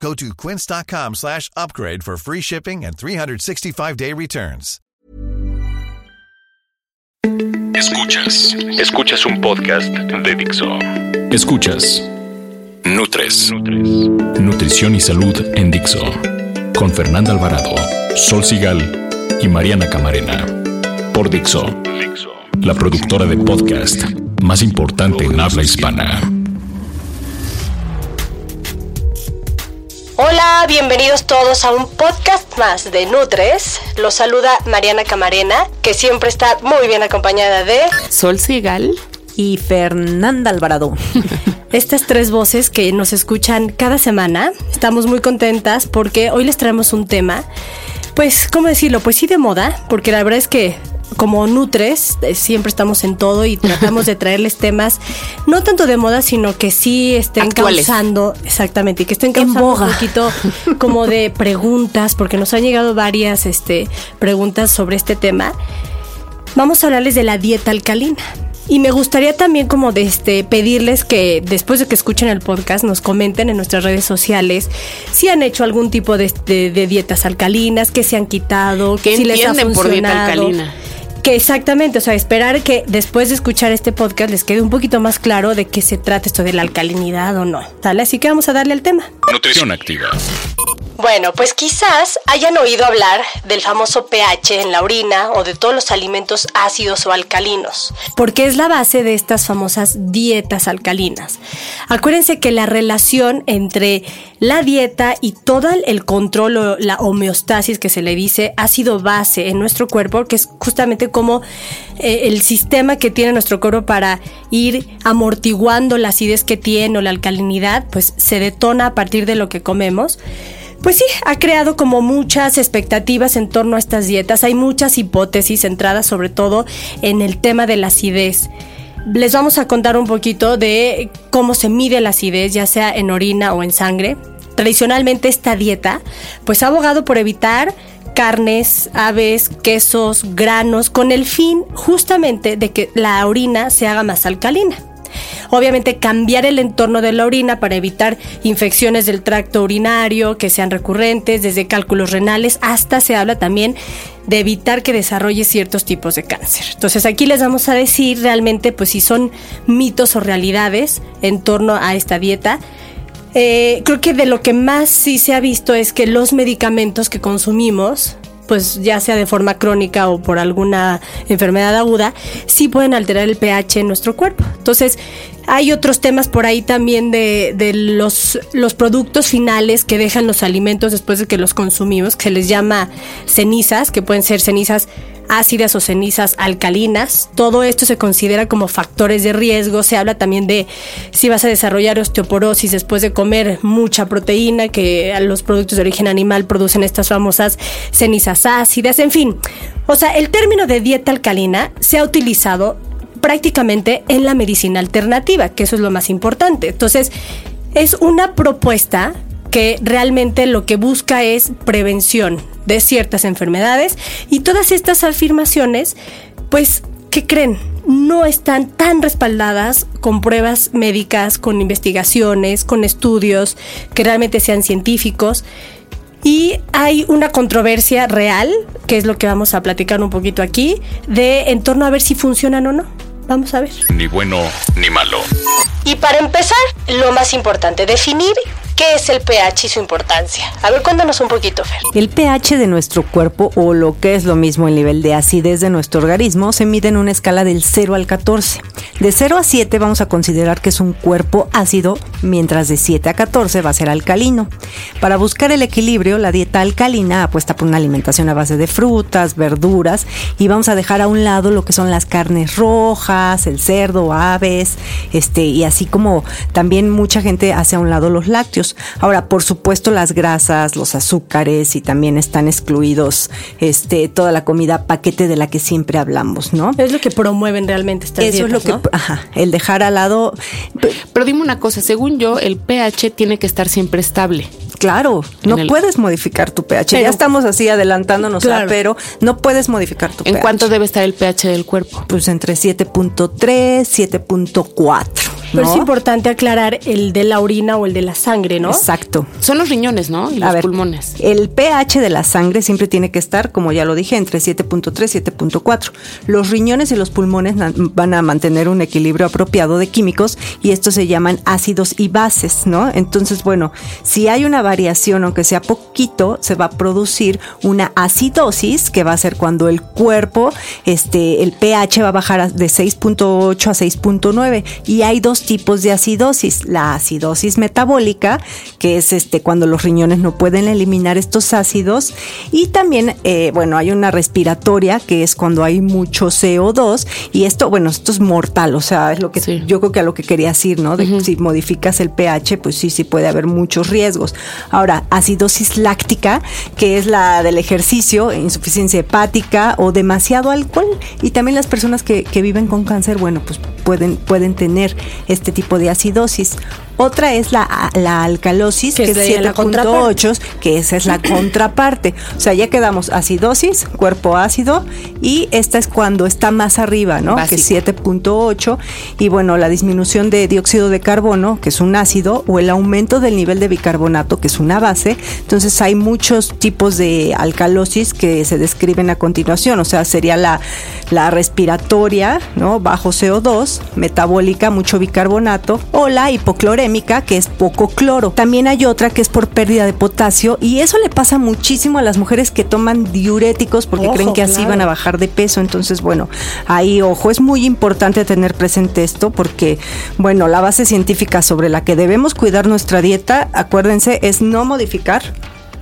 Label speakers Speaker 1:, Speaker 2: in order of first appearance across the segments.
Speaker 1: Go to quince.com slash upgrade for free shipping and 365-day returns.
Speaker 2: Escuchas. Escuchas un podcast de Dixo. Escuchas. Nutres. Nutrición y salud en Dixo. Con Fernanda Alvarado, Sol Sigal y Mariana Camarena. Por Dixo. La productora de podcast más importante en habla hispana.
Speaker 3: Hola, bienvenidos todos a un podcast más de Nutres. Los saluda Mariana Camarena, que siempre está muy bien acompañada de
Speaker 4: Sol Sigal
Speaker 5: y Fernanda Alvarado.
Speaker 3: Estas tres voces que nos escuchan cada semana. Estamos muy contentas porque hoy les traemos un tema, pues, ¿cómo decirlo? Pues sí de moda, porque la verdad es que como Nutres, eh, siempre estamos en todo y tratamos de traerles temas no tanto de moda, sino que sí estén
Speaker 4: Actuales.
Speaker 3: causando, exactamente, y que estén causando un poquito como de preguntas, porque nos han llegado varias este, preguntas sobre este tema. Vamos a hablarles de la dieta alcalina. Y me gustaría también como de este pedirles que después de que escuchen el podcast nos comenten en nuestras redes sociales si han hecho algún tipo de, de- de dietas alcalinas, que se han quitado,
Speaker 4: ¿Qué
Speaker 3: si les ha
Speaker 4: entienden por dieta
Speaker 3: funcionado.
Speaker 4: alcalina?
Speaker 3: Que exactamente, o sea, esperar que después de escuchar este podcast les quede un poquito más claro de qué se trata esto de la alcalinidad o no. ¿Sale? Así que vamos a darle al tema.
Speaker 2: Nutrición activa.
Speaker 3: Bueno, pues quizás hayan oído hablar del famoso pH en la orina o de todos los alimentos ácidos o alcalinos, porque es la base de estas famosas dietas alcalinas. Acuérdense que la relación entre la dieta y todo el control o la homeostasis que se le dice ha sido base en nuestro cuerpo, que es justamente como eh, el sistema que tiene nuestro cuerpo para ir amortiguando la acidez que tiene o la alcalinidad, pues se detona a partir de lo que comemos. Pues sí, ha creado como muchas expectativas en torno a estas dietas. Hay muchas hipótesis centradas sobre todo en el tema de la acidez. Les vamos a contar un poquito de cómo se mide la acidez, ya sea en orina o en sangre. Tradicionalmente esta dieta pues ha abogado por evitar carnes, aves, quesos, granos, con el fin justamente de que la orina se haga más alcalina. Obviamente cambiar el entorno de la orina para evitar infecciones del tracto urinario que sean recurrentes, desde cálculos renales hasta se habla también de evitar que desarrolle ciertos tipos de cáncer. Entonces aquí les vamos a decir realmente pues si son mitos o realidades en torno a esta dieta. Eh, creo que de lo que más sí se ha visto es que los medicamentos que consumimos, pues ya sea de forma crónica o por alguna enfermedad aguda, sí pueden alterar el pH en nuestro cuerpo. Entonces, hay otros temas por ahí también de, de los, los productos finales que dejan los alimentos después de que los consumimos, que se les llama cenizas, que pueden ser cenizas ácidas o cenizas alcalinas. Todo esto se considera como factores de riesgo. Se habla también de si vas a desarrollar osteoporosis después de comer mucha proteína, que los productos de origen animal producen estas famosas cenizas ácidas. En fin, o sea, el término de dieta alcalina se ha utilizado prácticamente en la medicina alternativa, que eso es lo más importante. Entonces, es una propuesta que realmente lo que busca es prevención de ciertas enfermedades y todas estas afirmaciones, pues, ¿qué creen? No están tan respaldadas con pruebas médicas, con investigaciones, con estudios que realmente sean científicos. Y hay una controversia real, que es lo que vamos a platicar un poquito aquí, de en torno a ver si funcionan o no. Vamos a ver.
Speaker 2: Ni bueno ni malo.
Speaker 3: Y para empezar, lo más importante, definir qué es el pH y su importancia. A ver, cuéntanos un poquito, Fer.
Speaker 5: El pH de nuestro cuerpo, o lo que es lo mismo el nivel de acidez de nuestro organismo, se mide en una escala del 0 al 14. De 0 a 7 vamos a considerar que es un cuerpo ácido, mientras de 7 a 14 va a ser alcalino. Para buscar el equilibrio, la dieta alcalina apuesta por una alimentación a base de frutas, verduras, y vamos a dejar a un lado lo que son las carnes rojas, el cerdo, aves, este, y así como también mucha gente hace a un lado los lácteos. Ellos. Ahora, por supuesto, las grasas, los azúcares y también están excluidos este, toda la comida paquete de la que siempre hablamos, ¿no?
Speaker 3: Es lo que promueven realmente estas
Speaker 5: Eso es lo que, ajá, el dejar al lado.
Speaker 4: Pero dime una cosa, según yo, el pH tiene que estar siempre estable.
Speaker 5: Claro, no puedes modificar tu pH. ya estamos así adelantándonos, pero no puedes modificar tu
Speaker 4: pH. ¿En cuánto debe estar el pH del cuerpo?
Speaker 5: Pues entre 7.3, 7.4.
Speaker 3: Pero es importante aclarar el de la orina o el de la sangre, ¿no?
Speaker 5: Exacto.
Speaker 4: Son los riñones, ¿no? Y los pulmones.
Speaker 5: El pH de la sangre siempre tiene que estar, como ya lo dije, entre 7.3 y 7.4. Los riñones y los pulmones van a mantener un equilibrio apropiado de químicos y estos se llaman ácidos y bases, ¿no? Entonces, bueno, si hay una variación, aunque sea poquito, se va a producir una acidosis, que va a ser cuando el cuerpo, este, el pH va a bajar de 6.8 a 6.9 y hay dos tipos de acidosis. La acidosis metabólica, que es este cuando los riñones no pueden eliminar estos ácidos. Y también, eh, bueno, hay una respiratoria, que es cuando hay mucho CO2. Y esto, bueno, esto es mortal, o sea, es lo que yo creo que a lo que quería decir, ¿no? De si modificas el pH, pues sí, sí puede haber muchos riesgos. Ahora, acidosis láctica, que es la del ejercicio, insuficiencia hepática o demasiado alcohol. Y también las personas que, que viven con cáncer, bueno, pues pueden, pueden tener este tipo de acidosis. Otra es la, la alcalosis, que, es 7.8, que esa es la contraparte. O sea, ya quedamos acidosis, cuerpo ácido, y esta es cuando está más arriba, ¿no? Que es 7.8. Y bueno, la disminución de dióxido de carbono, que es un ácido, o el aumento del nivel de bicarbonato, que es una base. Entonces hay muchos tipos de alcalosis que se describen a continuación. O sea, sería la, la respiratoria, ¿no? Bajo CO2, metabólica, mucho bicarbonato, o la que es poco cloro. También hay otra que es por pérdida de potasio y eso le pasa muchísimo a las mujeres que toman diuréticos porque creen que así van a bajar de peso. Entonces, bueno, ahí ojo, es muy importante tener presente esto porque, bueno, la base científica sobre la que debemos cuidar nuestra dieta, acuérdense, es no modificar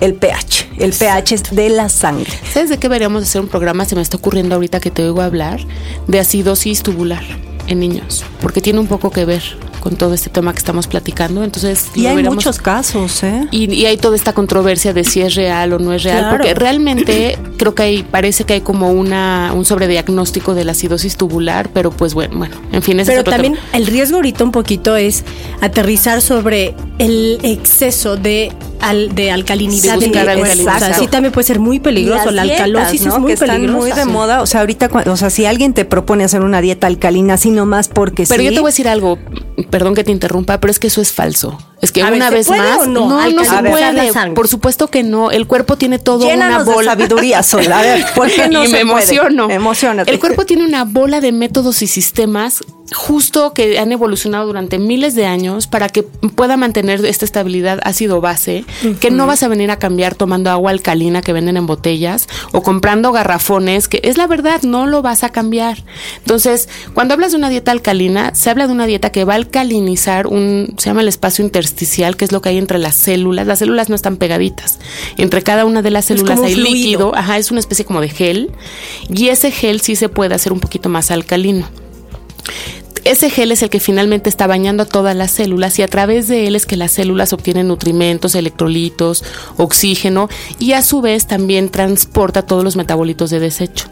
Speaker 5: el pH. El pH es de la sangre.
Speaker 4: ¿Sabes de qué deberíamos hacer un programa? Se me está ocurriendo ahorita que te oigo hablar de acidosis tubular en niños, porque tiene un poco que ver con todo este tema que estamos platicando. Entonces,
Speaker 5: y hay muchos casos, ¿eh?
Speaker 4: Y, hay toda esta controversia de si es real o no es real, porque realmente creo que hay, parece que hay como una un sobrediagnóstico de la acidosis tubular, pero pues bueno, bueno, en fin,
Speaker 3: Pero también el riesgo ahorita un poquito es aterrizar sobre el exceso de al, de alcalinidad de
Speaker 5: alcalinidad.
Speaker 3: sí también puede ser muy peligroso. la alcalosis es muy que
Speaker 5: muy de moda. O sea, ahorita, o sea, si alguien te propone hacer una dieta alcalina, así nomás porque
Speaker 4: Pero yo te voy a decir algo, perdón que te interrumpa, pero es que eso es falso. Es que una vez más,
Speaker 3: no,
Speaker 4: no, se puede. Por supuesto que no. El cuerpo tiene todo una bola.
Speaker 5: de sabiduría sola. A ver, ¿por qué no
Speaker 4: y me emociono.
Speaker 5: Emocionate.
Speaker 4: El cuerpo tiene una bola de métodos y sistemas justo que han evolucionado durante miles de años para que pueda mantener esta estabilidad ácido base, que no vas a venir a cambiar tomando agua alcalina que venden en botellas o comprando garrafones, que es la verdad, no lo vas a cambiar. Entonces, cuando hablas de una dieta alcalina, se habla de una dieta que va a alcalinizar un, se llama el espacio intersticial que es lo que hay entre las células. Las células no están pegaditas. Entre cada una de las células hay líquido, ajá, es una especie como de gel. Y ese gel sí se puede hacer un poquito más alcalino ese gel es el que finalmente está bañando a todas las células y a través de él es que las células obtienen nutrimentos, electrolitos, oxígeno y a su vez también transporta todos los metabolitos de desecho.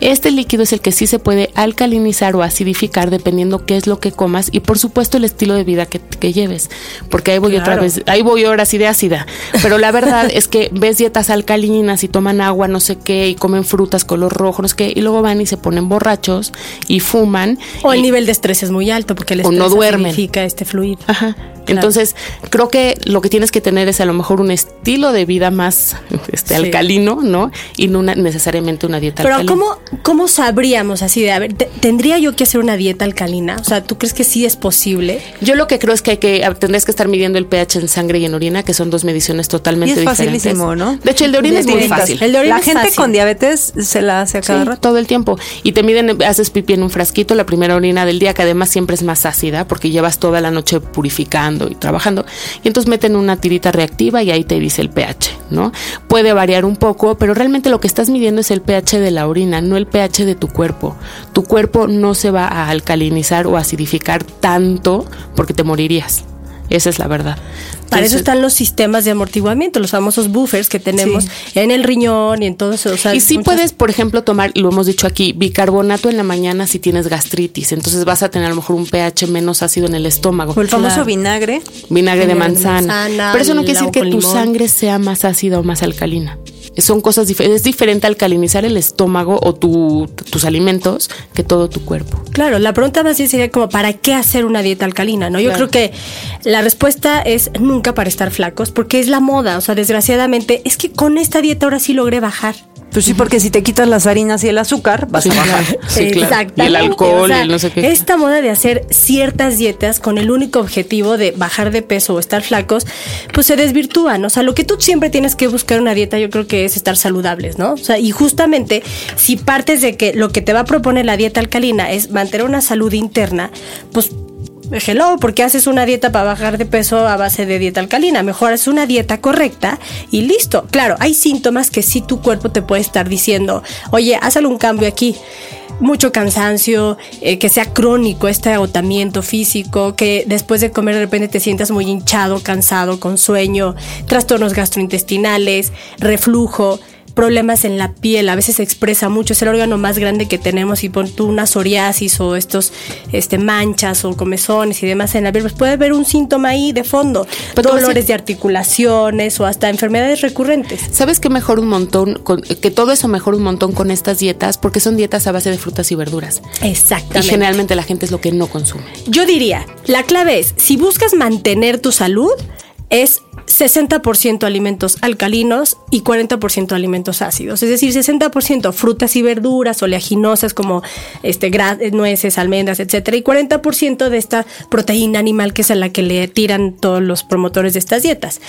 Speaker 4: Este líquido es el que sí se puede alcalinizar o acidificar dependiendo qué es lo que comas y por supuesto el estilo de vida que, lleves, porque ahí voy otra vez, ahí voy ahora así de ácida, pero la verdad es que ves dietas alcalinas y toman agua no sé qué y comen frutas color rojo, no sé qué y luego van y se ponen borrachos y fuman.
Speaker 3: O el nivel de estrés es muy alto porque el estrés no significa este fluido.
Speaker 4: Ajá. Entonces, creo que lo que tienes que tener es a lo mejor un estilo de vida más este, alcalino, ¿no? Y no necesariamente una dieta
Speaker 3: alcalina. Pero ¿cómo, ¿cómo sabríamos así de, a ver, ¿tendría yo que hacer una dieta alcalina? O sea, ¿tú crees que sí es posible?
Speaker 4: Yo lo que creo es que hay que, tendrías que estar midiendo el pH en sangre y en orina, que son dos mediciones totalmente y es facilísimo,
Speaker 5: ¿no?
Speaker 4: De hecho, el de orina es muy fácil.
Speaker 5: El de orina la gente con diabetes se la hace a cada rato.
Speaker 4: todo el tiempo. Y te miden, haces pipí en un frasquito, la primera orina del día, que además siempre es más ácida, porque llevas toda la noche purificando y trabajando y entonces meten una tirita reactiva y ahí te dice el pH, ¿no? Puede variar un poco, pero realmente lo que estás midiendo es el pH de la orina, no el pH de tu cuerpo. Tu cuerpo no se va a alcalinizar o acidificar tanto porque te morirías. Esa es la verdad.
Speaker 3: Para eso están los sistemas de amortiguamiento, los famosos buffers que tenemos en el riñón y entonces,
Speaker 4: y si puedes, por ejemplo, tomar, lo hemos dicho aquí, bicarbonato en la mañana si tienes gastritis, entonces vas a tener a lo mejor un pH menos ácido en el estómago.
Speaker 5: O el famoso vinagre.
Speaker 4: Vinagre de manzana. Pero eso no quiere decir que tu sangre sea más ácida o más alcalina son cosas diferentes. Es diferente alcalinizar el estómago o tus alimentos que todo tu cuerpo.
Speaker 3: Claro, la pregunta más bien sería como, ¿para qué hacer una dieta alcalina? ¿no? Yo creo que la respuesta es nunca para estar flacos, porque es la moda. O sea, desgraciadamente, es que con esta dieta ahora sí logré bajar.
Speaker 5: Pues sí, porque si te quitas las harinas y el azúcar, vas a bajar.
Speaker 4: Sí, Y el alcohol y el no sé qué.
Speaker 3: Esta moda de hacer ciertas dietas con el único objetivo de bajar de peso o estar flacos, pues se desvirtúan. O sea, lo que tú siempre tienes que buscar una dieta, yo creo que es estar saludables, ¿no? O sea, y justamente si partes de que lo que te va a proponer la dieta alcalina es mantener una salud interna, pues hello, porque haces una dieta para bajar de peso a base de dieta alcalina? Mejor es una dieta correcta y listo. Claro, hay síntomas que sí tu cuerpo te puede estar diciendo, oye, haz algún cambio aquí mucho cansancio, eh, que sea crónico este agotamiento físico, que después de comer de repente te sientas muy hinchado, cansado, con sueño, trastornos gastrointestinales, reflujo problemas en la piel, a veces se expresa mucho, es el órgano más grande que tenemos y pon tú una psoriasis o estos este, manchas o comezones y demás en la piel, pues puede haber un síntoma ahí de fondo, dolores de articulaciones o hasta enfermedades recurrentes.
Speaker 4: ¿Sabes qué mejor un montón, que todo eso mejor un montón con estas dietas? Porque son dietas a base de frutas y verduras.
Speaker 3: Exactamente.
Speaker 4: Y generalmente la gente es lo que no consume.
Speaker 3: Yo diría, la clave es, si buscas mantener tu salud, es 60% alimentos alcalinos y 40% alimentos ácidos. Es decir, 60% frutas y verduras oleaginosas como este, nueces, almendras, etcétera, y 40% de esta proteína animal que es a la que le tiran todos los promotores de estas dietas.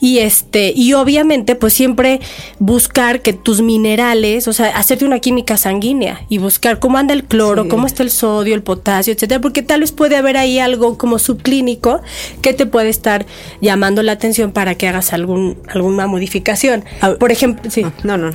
Speaker 3: Y este, y obviamente, pues siempre buscar que tus minerales, o sea, hacerte una química sanguínea y buscar cómo anda el cloro, cómo está el sodio, el potasio, etcétera, porque tal vez puede haber ahí algo como subclínico que te puede estar llamando la atención para que hagas algún, alguna modificación. Por ejemplo, sí.
Speaker 5: No, no.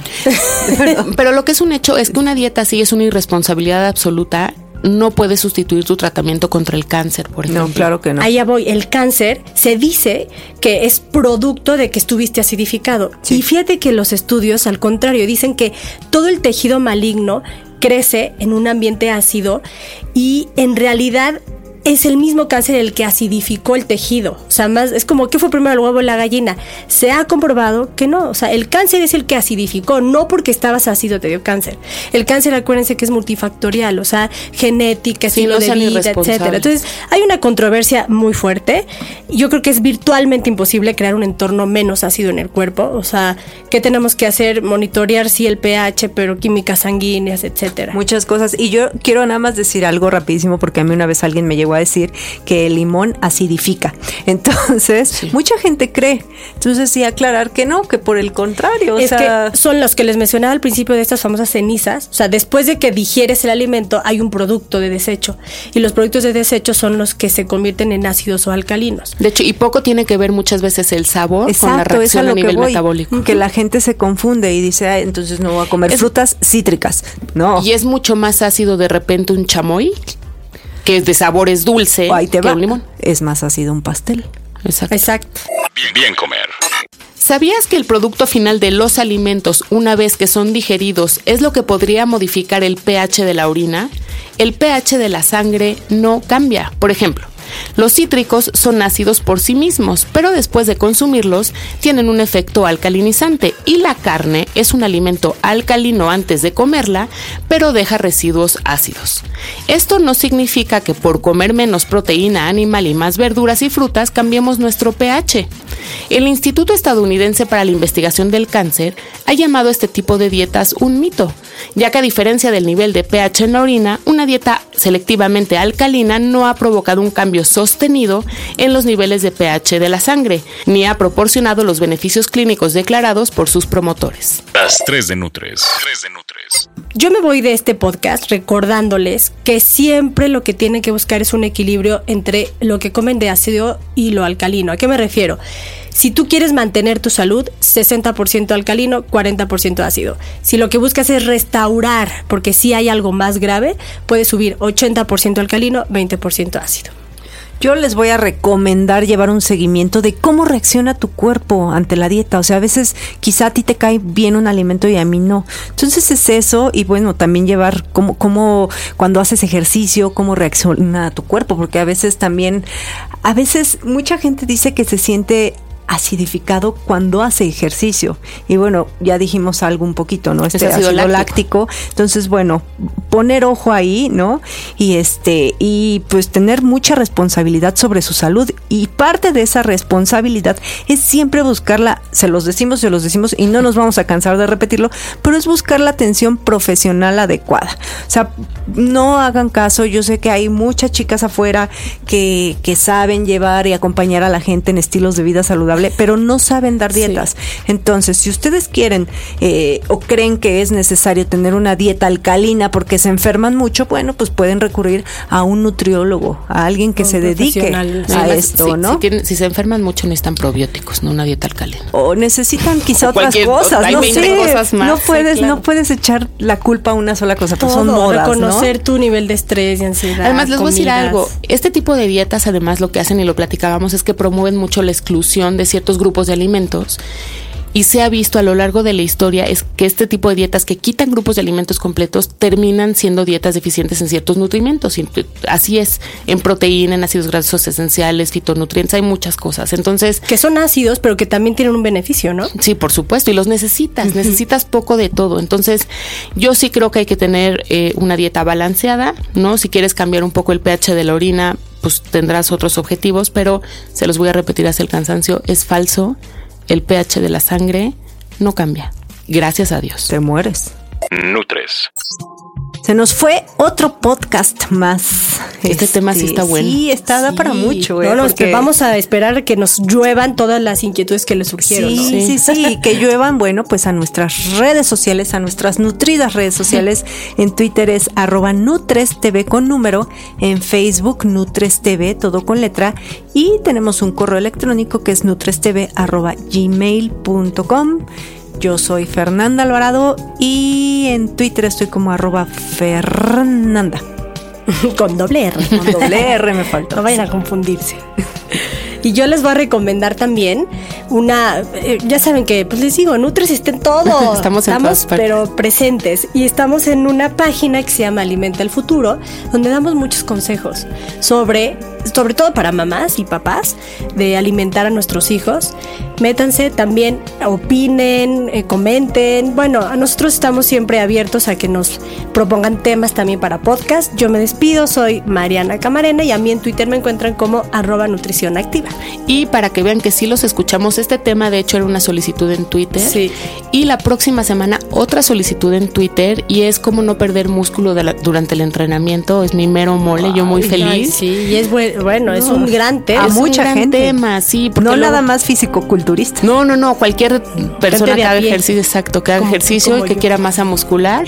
Speaker 4: Pero lo que es un hecho es que una dieta así es una irresponsabilidad absoluta no puede sustituir tu tratamiento contra el cáncer, por ejemplo.
Speaker 5: No, claro que no.
Speaker 3: Allá voy. El cáncer se dice que es producto de que estuviste acidificado. Y fíjate que los estudios, al contrario, dicen que todo el tejido maligno crece en un ambiente ácido y en realidad es el mismo cáncer el que acidificó el tejido. O sea, más es como que fue primero el huevo o la gallina. Se ha comprobado que no. O sea, el cáncer es el que acidificó, no porque estabas ácido te dio cáncer. El cáncer, acuérdense que es multifactorial, o sea, genética, estilo de vida, etcétera. Entonces, hay una controversia muy fuerte. Yo creo que es virtualmente imposible crear un entorno menos ácido en el cuerpo. O sea, ¿qué tenemos que hacer? Monitorear sí el pH, pero químicas sanguíneas, etcétera.
Speaker 5: Muchas cosas. Y yo quiero nada más decir algo rapidísimo porque a mí una vez alguien me llegó a decir que el limón acidifica. Entonces, mucha gente cree. Entonces, sí, aclarar que no, que por el contrario.
Speaker 3: Es que son los que les mencionaba al principio de estas famosas cenizas. O sea, después de que digieres el alimento, hay un producto de desecho. Y los productos de desecho son los que se convierten en ácidos o alcalinos.
Speaker 4: De hecho, y poco tiene que ver muchas veces el sabor con la reacción a, nivel metabólico.
Speaker 5: Que la gente se confunde y dice, entonces no voy a comer frutas cítricas. No.
Speaker 4: Y es mucho más ácido de repente un chamoy que es de sabores dulce
Speaker 5: Ahí te va. un limón. Es más ácido un pastel.
Speaker 3: Exacto. Exacto.
Speaker 2: Bien, bien comer.
Speaker 4: ¿Sabías que el producto final de los alimentos, una vez que son digeridos, es lo que podría modificar el pH de la orina? El pH de la sangre no cambia. Por ejemplo, los cítricos son ácidos por sí mismos, pero después de consumirlos tienen un efecto alcalinizante y la carne es un alimento alcalino antes de comerla, pero deja residuos ácidos. Esto no significa que por comer menos proteína animal y más verduras y frutas cambiemos nuestro pH. El Instituto Estadounidense para la Investigación del Cáncer ha llamado a este tipo de dietas un mito, ya que a diferencia del nivel de pH en la orina, una dieta selectivamente alcalina no ha provocado un cambio sostenido en los niveles de pH de la sangre, ni ha proporcionado los beneficios clínicos declarados por sus promotores.
Speaker 2: Las 3 de Nutres. 3 de
Speaker 3: Nutres. Yo me voy de este podcast recordándoles que siempre lo que tienen que buscar es un equilibrio entre lo que comen de ácido y lo alcalino. ¿A qué me refiero? Si tú quieres mantener tu salud, 60% alcalino, 40% ácido. Si lo que buscas es restaurar, porque si hay algo más grave, puedes subir 80% alcalino, 20% ácido.
Speaker 5: Yo les voy a recomendar llevar un seguimiento de cómo reacciona tu cuerpo ante la dieta. O sea, a veces quizá a ti te cae bien un alimento y a mí no. Entonces es eso y bueno, también llevar cómo, cómo cuando haces ejercicio, cómo reacciona tu cuerpo, porque a veces también, a veces mucha gente dice que se siente acidificado cuando hace ejercicio. Y bueno, ya dijimos algo un poquito, ¿no? Este ácido, láctico. Entonces, bueno, poner ojo ahí, ¿no? Y este, y pues tener mucha responsabilidad sobre su salud. Y parte de esa responsabilidad es siempre buscarla, se los decimos, se los decimos, y no nos vamos a cansar de repetirlo, pero es buscar la atención profesional adecuada. O sea, no hagan caso, yo sé que hay muchas chicas afuera que, que saben llevar y acompañar a la gente en estilos de vida saludables pero no saben dar dietas. Entonces, si ustedes quieren eh, o creen que es necesario tener una dieta alcalina porque se enferman mucho, bueno, pues pueden recurrir a un nutriólogo, a alguien que se dedique a esto, ¿no?
Speaker 4: Si, se enferman mucho necesitan probióticos, no una dieta alcalina.
Speaker 5: O necesitan quizá otras cosas, no sé. no puedes, no puedes echar la culpa a una sola cosa, pues son modas,
Speaker 3: reconocer tu nivel de estrés y ansiedad.
Speaker 4: Además, les voy a decir algo. Este tipo de dietas, además, lo que hacen y lo platicábamos es que promueven mucho la exclusión de ciertos grupos de alimentos y se ha visto a lo largo de la historia es que este tipo de dietas que quitan grupos de alimentos completos terminan siendo dietas deficientes en ciertos nutrimentos. Así es, en proteína, en ácidos grasos esenciales, fitonutrientes, hay muchas cosas. Entonces,
Speaker 3: que son ácidos, pero que también tienen un beneficio, ¿no?
Speaker 4: Sí, por supuesto, y los necesitas, necesitas poco de todo. Entonces, yo sí creo que hay que tener eh, una dieta balanceada, ¿no? Si quieres cambiar un poco el pH de la orina, pues tendrás otros objetivos, pero se los voy a repetir hasta el cansancio, es falso, el pH de la sangre no cambia. Gracias a Dios.
Speaker 5: Te mueres.
Speaker 2: Nutres.
Speaker 5: Se nos fue otro podcast más.
Speaker 4: Este, tema sí está bueno.
Speaker 5: Sí, está da para mucho.
Speaker 3: ¿eh? vamos a esperar que nos lluevan todas las inquietudes que le surgieron.
Speaker 5: Sí, sí, sí, que lluevan, bueno, pues a nuestras redes sociales, a nuestras nutridas redes sociales. En Twitter es arroba NutresTV con número, en Facebook NutresTV, todo con letra. Y tenemos un correo electrónico que es nutrestv arroba gmail.com. Yo soy Fernanda Alvarado y en Twitter estoy como arroba Fernanda.
Speaker 3: Con doble R.
Speaker 5: Con doble R me faltó.
Speaker 3: No vayan a confundirse. Y yo les voy a recomendar también una, eh, ya saben que, pues les digo, Nutres está en todo.
Speaker 4: estamos en estamos,
Speaker 3: pero presentes. Y estamos en una página que se llama Alimenta el Futuro, donde damos muchos consejos sobre, sobre todo para mamás y papás, de alimentar a nuestros hijos. Métanse también, opinen, eh, comenten. Bueno, a nosotros estamos siempre abiertos a que nos propongan temas también para podcast. Yo me despido, soy Mariana Camarena y a mí en Twitter me encuentran como arroba nutrición activa.
Speaker 4: Y para que vean que sí los escuchamos, este tema de hecho era una solicitud en Twitter.
Speaker 3: Sí.
Speaker 4: Y la próxima semana otra solicitud en Twitter y es cómo no perder músculo durante el entrenamiento. Es mi mero mole, yo muy feliz.
Speaker 3: sí, y es bueno, es un gran tema.
Speaker 5: A mucha
Speaker 4: un
Speaker 5: gente.
Speaker 4: tema, sí.
Speaker 5: No nada más físico-culturista.
Speaker 4: No, no, no, cualquier persona que haga ejercicio, exacto, que haga ejercicio y que quiera masa muscular,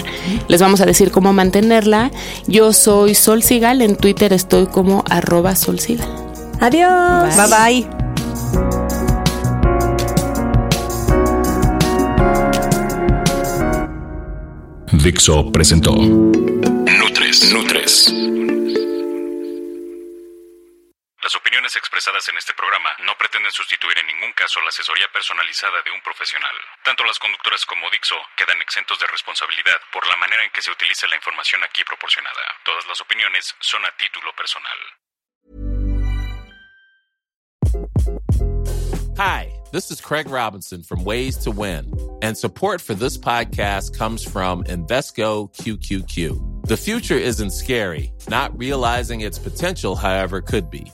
Speaker 4: les vamos a decir cómo mantenerla. Yo soy Sol Sigal, en Twitter estoy como arroba Sol Sigal.
Speaker 3: Adiós.
Speaker 5: Bye bye.
Speaker 2: Dixo presentó Nutres. Nutres. Las opiniones expresadas en este programa no pretenden sustituir en ningún caso la asesoría personalizada de un profesional. Tanto las conductoras como Dixo quedan exentos de responsabilidad por la manera en que se utiliza la información aquí proporcionada. Todas las opiniones son a título personal.
Speaker 6: Hi, this is Craig Robinson from Ways to Win, and support for this podcast comes from Invesco QQQ. The future isn't scary, not realizing its potential, however, could be.